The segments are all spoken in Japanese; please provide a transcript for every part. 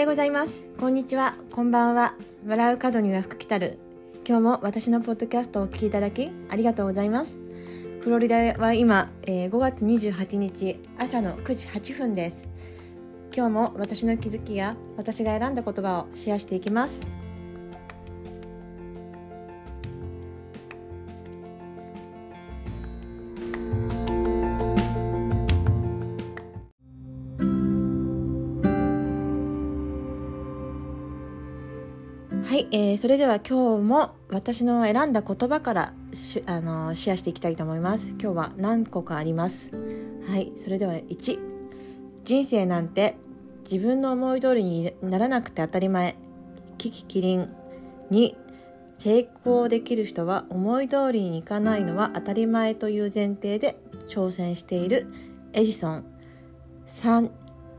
ようございます。こんにちは。こんばんは。笑う角には福来たる。今日も私のポッドキャストをお聞きいただきありがとうございます。フロリダは今、えー、5月28日朝の9時8分です。今日も私の気づきや私が選んだ言葉をシェアしていきます。えー、それでは今日も私の選んだ言葉からあのシェアしていきたいと思います。今日は何個かあります。はい、それでは1、人生なんて自分の思い通りにならなくて当たり前。キキキリン。2、成功できる人は思い通りにいかないのは当たり前という前提で挑戦しているエジソン。3、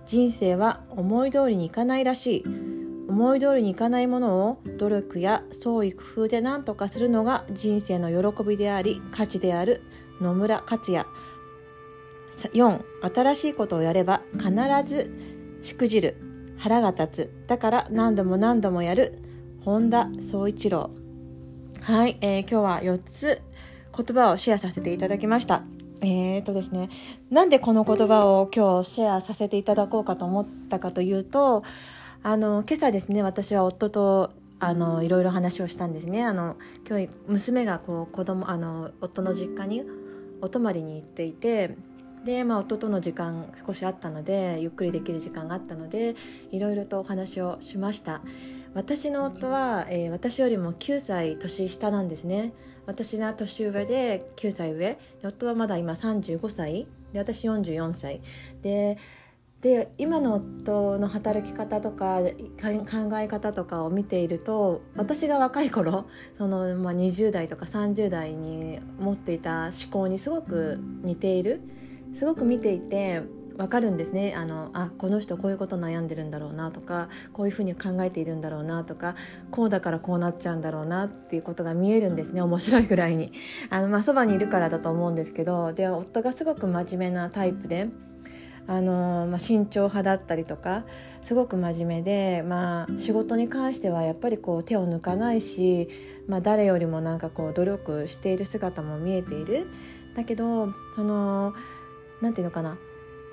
人生は思い通りにいかないらしい。思い通りにいかないものを努力や創意工夫で何とかするのが人生の喜びであり価値である。野村克也。4新しいことをやれば必ずしくじる。腹が立つ。だから何度も何度もやる。本田宗一郎。はい、えー、今日は4つ言葉をシェアさせていただきました。えーとですね、なんでこの言葉を今日シェアさせていただこうかと思ったかというとあの今朝ですね私は夫とあのいろいろ話をしたんですね。あの今日娘がこう子供あの夫の実家にお泊まりに行っていてで、まあ、夫との時間少しあったのでゆっくりできる時間があったのでいろいろとお話をしました。私の夫は、えー、私よりも9歳年下なんですね。私が年上で9歳上。夫はまだ今35歳。で私44歳。でで今の夫の働き方とか考え方とかを見ていると私が若い頃その、まあ、20代とか30代に持っていた思考にすごく似ているすごく見ていて分かるんですねあのあこの人こういうこと悩んでるんだろうなとかこういうふうに考えているんだろうなとかこうだからこうなっちゃうんだろうなっていうことが見えるんですね面白いぐらいにあの、まあ、そばにいるからだと思うんですけどで夫がすごく真面目なタイプで。あのまあ、慎重派だったりとかすごく真面目で、まあ、仕事に関してはやっぱりこう手を抜かないし、まあ、誰よりもなんかこう努力している姿も見えている。だけどそのなんていうのかな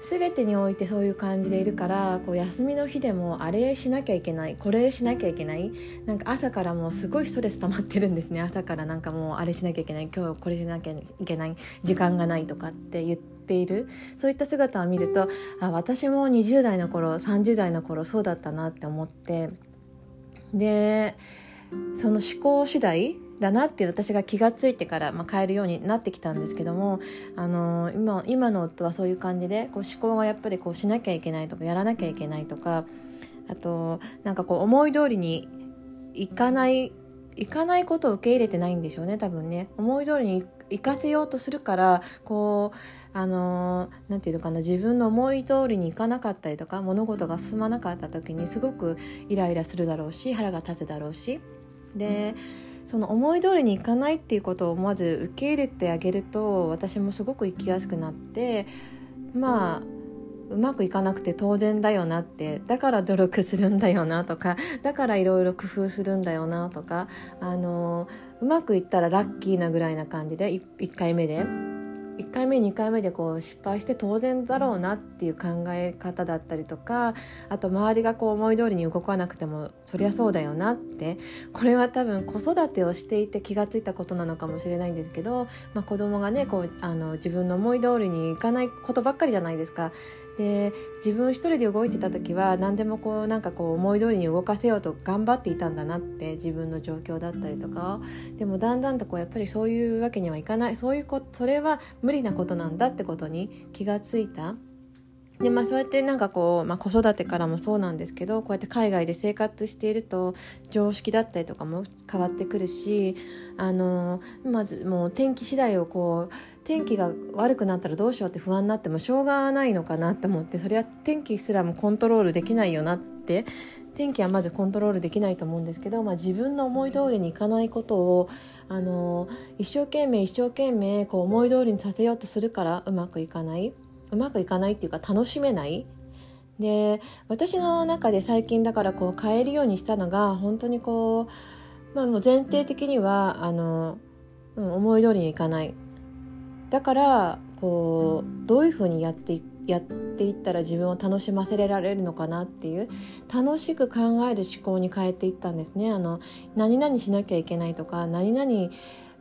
全てにおいてそういう感じでいるからこう休みの日でもあれしなきゃいけないこれしなきゃいけないなんか朝からもうすごいストレス溜まってるんですね。朝からなんかもうあれしなきゃいけない今日これしなきゃいけない時間がないとかって言ってている。そういった姿を見るとあ私も20代の頃30代の頃そうだったなって思って。でその思考次第だなって私が気が付いてから、まあ、変えるようになってきたんですけども、あの今今の夫はそういう感じでこう思考がやっぱりこうしなきゃいけないとかやらなきゃいけないとかあとなんかこう思い通りにいかないいかないことを受け入れてないんでしょうね多分ね。思い通りに行かせようとするからこうあの何て言うのかな自分の思い通りにいかなかったりとか物事が進まなかった時にすごくイライラするだろうし腹が立つだろうし。で、その思い通りにいかないっていうことをまず受け入れてあげると私もすごく生きやすくなってまあうまくいかなくて当然だよなってだから努力するんだよなとかだからいろいろ工夫するんだよなとかあのうまくいったらラッキーなぐらいな感じで 1, 1回目で。1回目2回目でこう失敗して当然だろうなっていう考え方だったりとかあと周りがこう思い通りに動かなくてもそりゃそうだよなってこれは多分子育てをしていて気が付いたことなのかもしれないんですけど、まあ、子供がねこうあの自分の思い通りにいかないことばっかりじゃないですか。で自分一人で動いてた時は何でもこうなんかこう思い通りに動かせようと頑張っていたんだなって自分の状況だったりとかでもだんだんとこうやっぱりそういうわけにはいかないそういうこそれは無理なことなんだってことに気がついた。でまあそうやってなんかこう、まあ、子育てからもそうなんですけどこうやって海外で生活していると常識だったりとかも変わってくるしあのまずもう天気次第をこう天気が悪くなったらどうしようって不安になってもしょうがないのかなって思ってそれは天気すらもコントロールできないよなって天気はまずコントロールできないと思うんですけど、まあ、自分の思い通りにいかないことをあの一生懸命一生懸命こう思い通りにさせようとするからうまくいかない。うまくいかないっていうか楽しめないで私の中で最近だからこう変えるようにしたのが本当にこう,、まあ、もう前提的にはあの、うん、思い通りにいかないだからこうどういうふうにやってやっていったら自分を楽しませられるのかなっていう楽しく考える思考に変えていったんですね。あの何々しなきゃいけないとか何々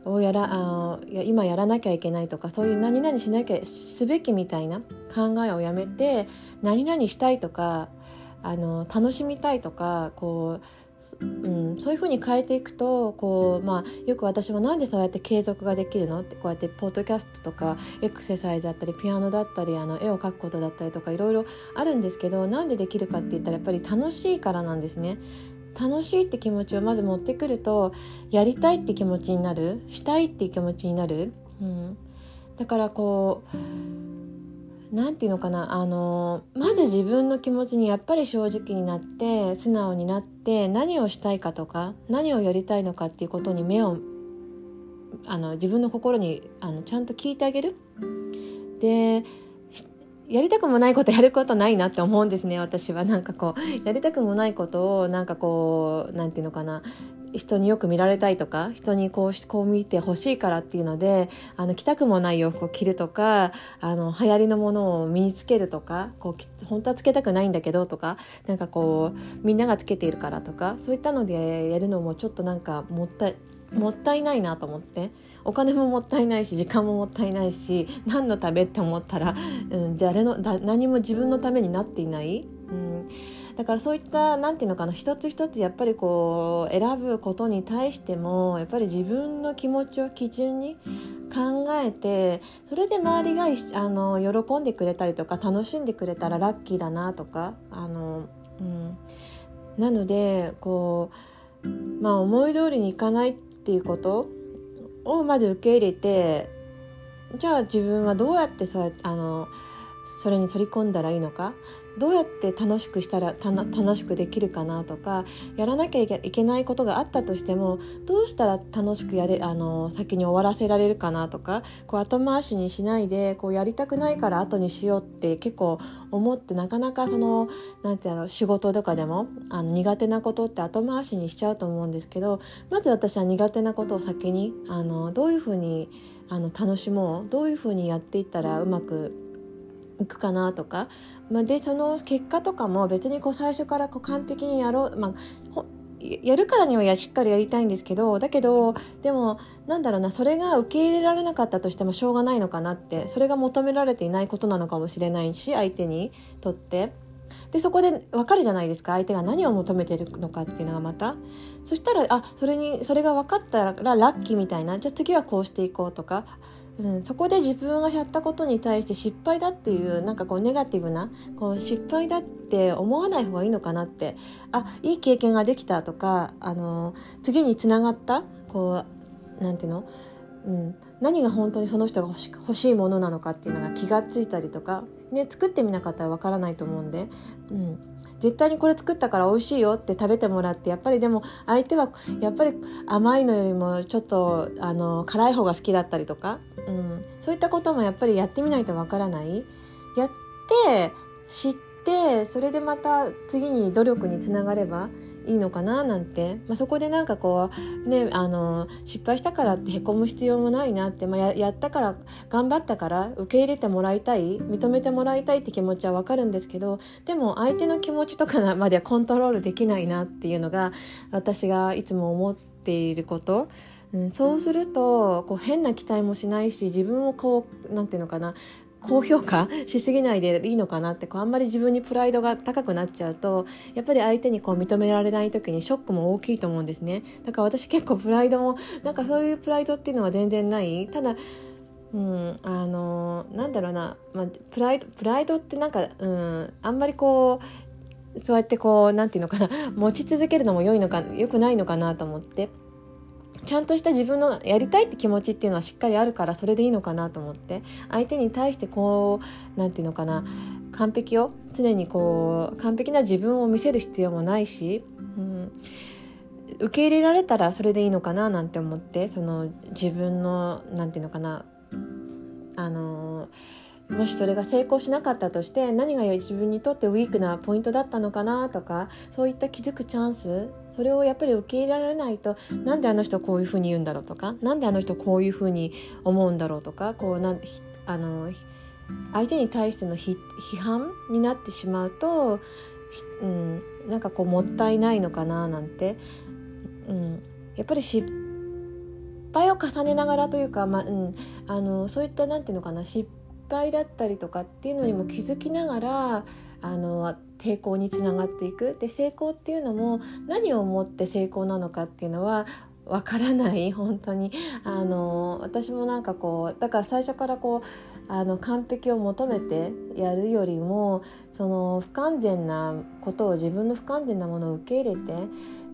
をやらあや今やらなきゃいけないとかそういう何々しなきゃすべきみたいな考えをやめて何々したいとかあの楽しみたいとかこううん、そういうふうに変えていくとこう、まあ、よく私もなんでそうやって継続ができるの？ってこうやってポッドキャストとかエクササイズだったりピアノだったりあの絵を描くことだったりとかいろいろあるんですけどなんでできるかって言ったらやっぱり楽しいからなんですね。楽しいって気持ちをまず持ってくるとやりたいって気持ちになるしたいって気持ちになる、うん、だからこう何て言うのかなあのまず自分の気持ちにやっぱり正直になって素直になって何をしたいかとか何をやりたいのかっていうことに目をあの自分の心にあのちゃんと聞いてあげる。でやりたくもないことやることないなって思うんですね私は。なんかこうやりたくもないことをなんかこう何て言うのかな。人によく見られたいとか人にこうこう見てほしいからっていうのであの着たくもない洋服を着るとかあの流行りのものを身につけるとかこう本当はつけたくないんだけどとかなんかこうみんながつけているからとかそういったのでやるのもちょっとなんかもったいもったいないなと思ってお金ももったいないし時間ももったいないし何のためって思ったら、うん、誰のだ何も自分のためになっていない。だからそういった何て言うのかな一つ一つやっぱりこう選ぶことに対してもやっぱり自分の気持ちを基準に考えてそれで周りがあの喜んでくれたりとか楽しんでくれたらラッキーだなとかあの、うん、なのでこうまあ思い通りにいかないっていうことをまず受け入れてじゃあ自分はどうやってそうあのそれに取り込んだらいいのかどうやって楽しくしたら楽しくできるかなとかやらなきゃいけないことがあったとしてもどうしたら楽しくやれあの先に終わらせられるかなとかこう後回しにしないでこうやりたくないから後にしようって結構思ってなかなかそのなんていうの仕事とかでもあの苦手なことって後回しにしちゃうと思うんですけどまず私は苦手なことを先にあのどういうふうにあの楽しもうどういうふうにやっていったらうまくいくかなとか、まあ、でその結果とかも別にこう最初からこう完璧にやろう、まあ、やるからにはしっかりやりたいんですけどだけどでもなんだろうなそれが受け入れられなかったとしてもしょうがないのかなってそれが求められていないことなのかもしれないし相手にとって。でそこで分かるじゃないですか相手が何を求めてるのかっていうのがまたそしたらあそれにそれが分かったらラッキーみたいなじゃあ次はこうしていこうとかうん、そこで自分がやったことに対して失敗だっていうなんかこうネガティブなこう失敗だって思わない方がいいのかなってあいい経験ができたとかあの次につながったこうなんていうの、うん、何が本当にその人が欲し欲しいものなのかっていうのが気がついたりとか、ね、作ってみなかったらわからないと思うんで、うん、絶対にこれ作ったから美味しいよって食べてもらってやっぱりでも相手はやっぱり甘いのよりもちょっとあの辛い方が好きだったりとか、うん、そういったこともやっぱりやってみないとわからない。やって知ってそれでまた次に努力につながればいいのかななんて、まあ、そこでなんかこうねあの失敗したからってへこむ必要もないなって、まあ、ややったから頑張ったから受け入れてもらいたい認めてもらいたいって気持ちはわかるんですけどでも相手の気持ちとかまではコントロールできないなっていうのが私がいつも思っていること。うん、そうするとこう変な期待もしないし自分をこうなんていうのかな高評価しすぎないでいいのかなってこうあんまり自分にプライドが高くなっちゃうとやっぱり相手にこう認められない時にショックも大きいと思うんですね。だから私結構プライドもなんかそういうプライドっていうのは全然ない。ただうん、あのなんだろうな、まあ、プライドプライドってなんか、うん、あんまりこうそうやってこうなんていうのかな。持ち続けるのも良いのか良くないのかなと思って。ちゃんとした自分のやりたいって気持ちっていうのはしっかりあるからそれでいいのかなと思って。相手に対してこう何て言うのかな。完璧を常にこう完璧な自分を見せる必要もないし、うん、受け入れられたらそれでいいのかななんて思ってその自分の何て言うのかな。あのもしそれが成功しなかったとして何が自分にとってウィークなポイントだったのかなとかそういった気づくチャンスそれをやっぱり受け入れられないとなんであの人こういうふうに言うんだろうとかなんであの人こういうふうに思うんだろうとかこうなんあの相手に対しての批判になってしまうと、うん、なんかこうもったいないのかななんて、うん、やっぱり失敗を重ねながらというか、まあうん、あのそういったなんていうのかな失敗だったりとかっていうのにも気づきながらあの抵抗につながっていく。で成功っていうのも何をもって成功なのかっていうのはわからない。本当に。あの私もなんかこうだから最初からこうあの完璧を求めてやるよりもその不完全なことを自分の不完全なものを受け入れて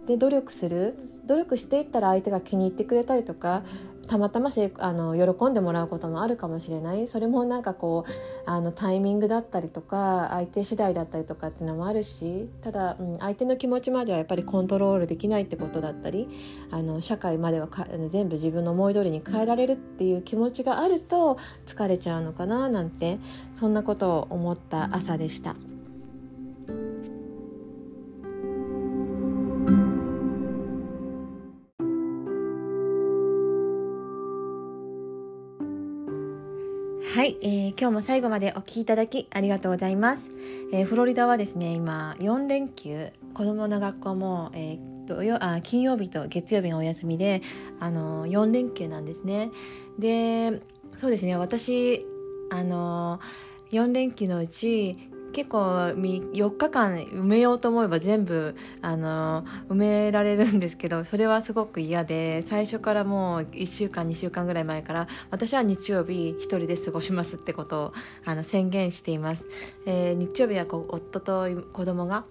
で努力する。努力していったら相手が気に入ってくれたりとかたまたませあの喜んでもらうこともあるかもしれないそれもなんかこうあのタイミングだったりとか相手次第だったりとかっていうのもあるしただ、うん、相手の気持ちまではやっぱりコントロールできないってことだったりあの社会まではか全部自分の思い通りに変えられるっていう気持ちがあると疲れちゃうのかななんてそんなことを思った朝でした。はい、えー、今日も最後までお聴きいただきありがとうございます、えー、フロリダはですね今4連休。子供の学校も、えー、土曜あ金曜日と月曜日がお休みであの4連休なんですね。でそうですね私あの4連休のうち結構4日間埋めようと思えば全部あの埋められるんですけどそれはすごく嫌で最初からもう1週間2週間ぐらい前から私は日曜日1人で過ごしますってことをあの宣言しています、えー、日曜日はこう夫と子供が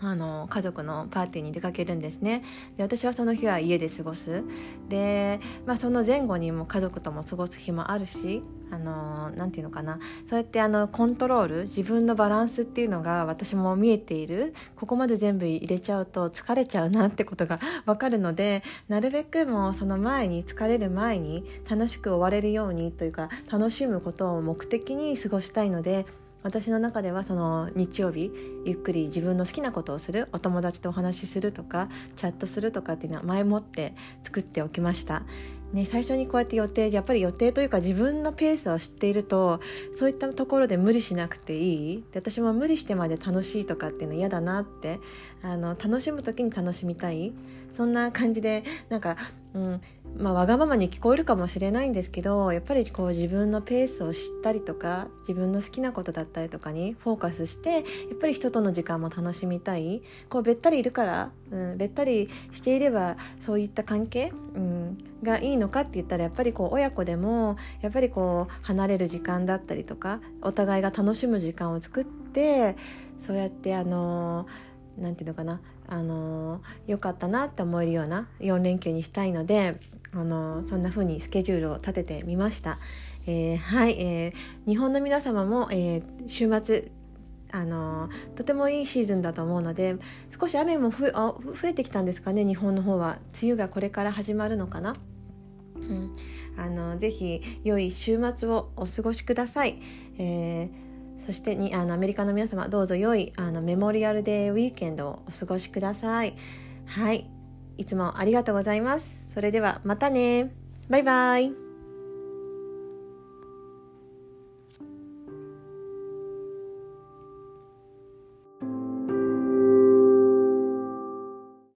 あの家族のパーティーに出かけるんですね。で私はその日は家で過ごす。で、まあ、その前後にも家族とも過ごす日もあるしあのなんていうのかな。そうやってあのコントロール自分のバランスっていうのが私も見えている。ここまで全部入れちゃうと疲れちゃうなってことが 分かるのでなるべくもうその前に疲れる前に楽しく終われるようにというか楽しむことを目的に過ごしたいので私の中ではその日曜日ゆっくり自分の好きなことをするお友達とお話しするとかチャットするとかっていうのは前もって作っておきました。ね、最初にこうやって予定やっぱり予定というか自分のペースを知っているとそういったところで無理しなくていい。で私も無理してまで楽しいとかっていうの嫌だなってあの楽しむ時に楽しみたい。そんな感じでなんか、うんまあ、わがままに聞こえるかもしれないんですけどやっぱりこう自分のペースを知ったりとか自分の好きなことだったりとかにフォーカスしてやっぱり人との時間も楽しみたい。こうべったりいるから、うん、べったりしていればそういった関係、うん、がいいのかって言ったらやっぱりこう親子でもやっぱりこう離れる時間だったりとかお互いが楽しむ時間を作ってそうやってあの何て言うのかなあの良かったなって思えるような4連休にしたいのであのそんな風にスケジュールを立ててみました。えー、はい、えー、日本の皆様も、えー、週末あのとてもいいシーズンだと思うので少し雨も増えてきたんですかね日本の方は梅雨がこれから始まるのかな。うん、あのぜひ良い週末をお過ごしください。えーそしてにあのアメリカの皆様どうぞ良いあのメモリアルデーウィーケンドをお過ごしください。はい、いつもありがとうございます。それではまたね。バイバイ。